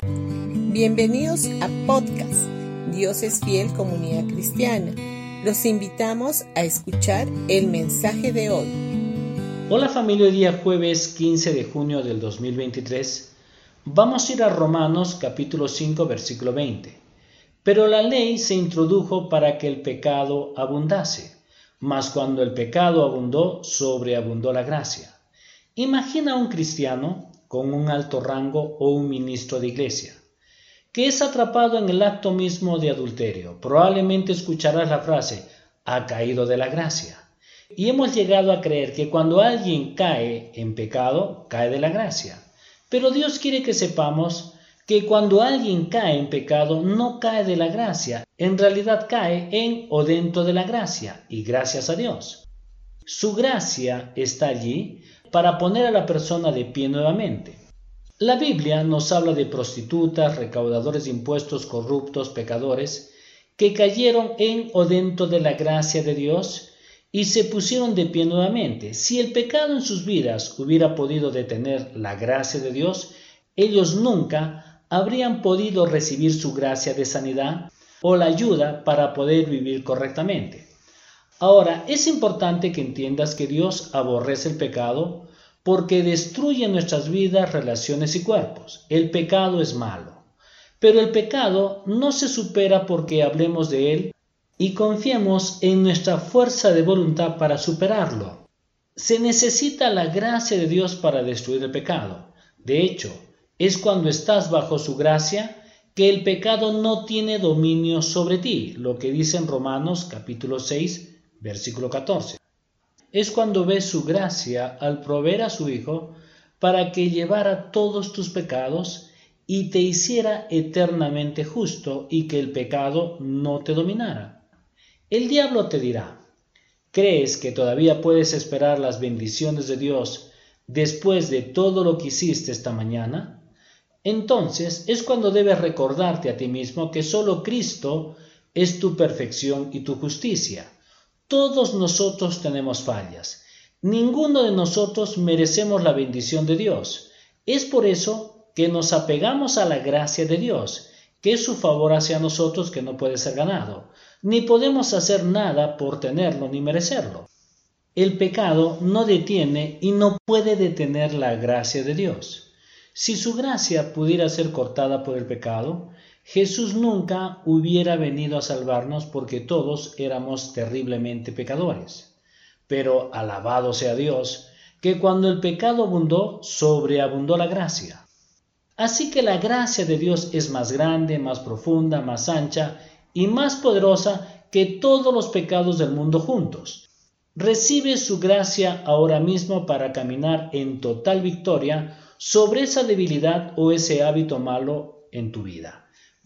Bienvenidos a podcast Dios es fiel comunidad cristiana. Los invitamos a escuchar el mensaje de hoy. Hola familia, día jueves 15 de junio del 2023 vamos a ir a Romanos capítulo 5 versículo 20. Pero la ley se introdujo para que el pecado abundase, mas cuando el pecado abundó, sobreabundó la gracia. Imagina a un cristiano con un alto rango o un ministro de iglesia que es atrapado en el acto mismo de adulterio. Probablemente escucharás la frase, ha caído de la gracia. Y hemos llegado a creer que cuando alguien cae en pecado, cae de la gracia. Pero Dios quiere que sepamos que cuando alguien cae en pecado, no cae de la gracia, en realidad cae en o dentro de la gracia, y gracias a Dios. Su gracia está allí para poner a la persona de pie nuevamente. La Biblia nos habla de prostitutas, recaudadores de impuestos, corruptos, pecadores, que cayeron en o dentro de la gracia de Dios y se pusieron de pie nuevamente. Si el pecado en sus vidas hubiera podido detener la gracia de Dios, ellos nunca habrían podido recibir su gracia de sanidad o la ayuda para poder vivir correctamente. Ahora, es importante que entiendas que Dios aborrece el pecado porque destruye nuestras vidas, relaciones y cuerpos. El pecado es malo. Pero el pecado no se supera porque hablemos de él y confiemos en nuestra fuerza de voluntad para superarlo. Se necesita la gracia de Dios para destruir el pecado. De hecho, es cuando estás bajo su gracia que el pecado no tiene dominio sobre ti, lo que dice en Romanos capítulo 6, versículo 14 es cuando ves su gracia al proveer a su Hijo para que llevara todos tus pecados y te hiciera eternamente justo y que el pecado no te dominara. El diablo te dirá, ¿crees que todavía puedes esperar las bendiciones de Dios después de todo lo que hiciste esta mañana? Entonces es cuando debes recordarte a ti mismo que solo Cristo es tu perfección y tu justicia todos nosotros tenemos fallas. Ninguno de nosotros merecemos la bendición de Dios. Es por eso que nos apegamos a la gracia de Dios, que es su favor hacia nosotros que no puede ser ganado. Ni podemos hacer nada por tenerlo ni merecerlo. El pecado no detiene y no puede detener la gracia de Dios. Si su gracia pudiera ser cortada por el pecado, Jesús nunca hubiera venido a salvarnos porque todos éramos terriblemente pecadores. Pero alabado sea Dios, que cuando el pecado abundó, sobreabundó la gracia. Así que la gracia de Dios es más grande, más profunda, más ancha y más poderosa que todos los pecados del mundo juntos. Recibe su gracia ahora mismo para caminar en total victoria sobre esa debilidad o ese hábito malo en tu vida.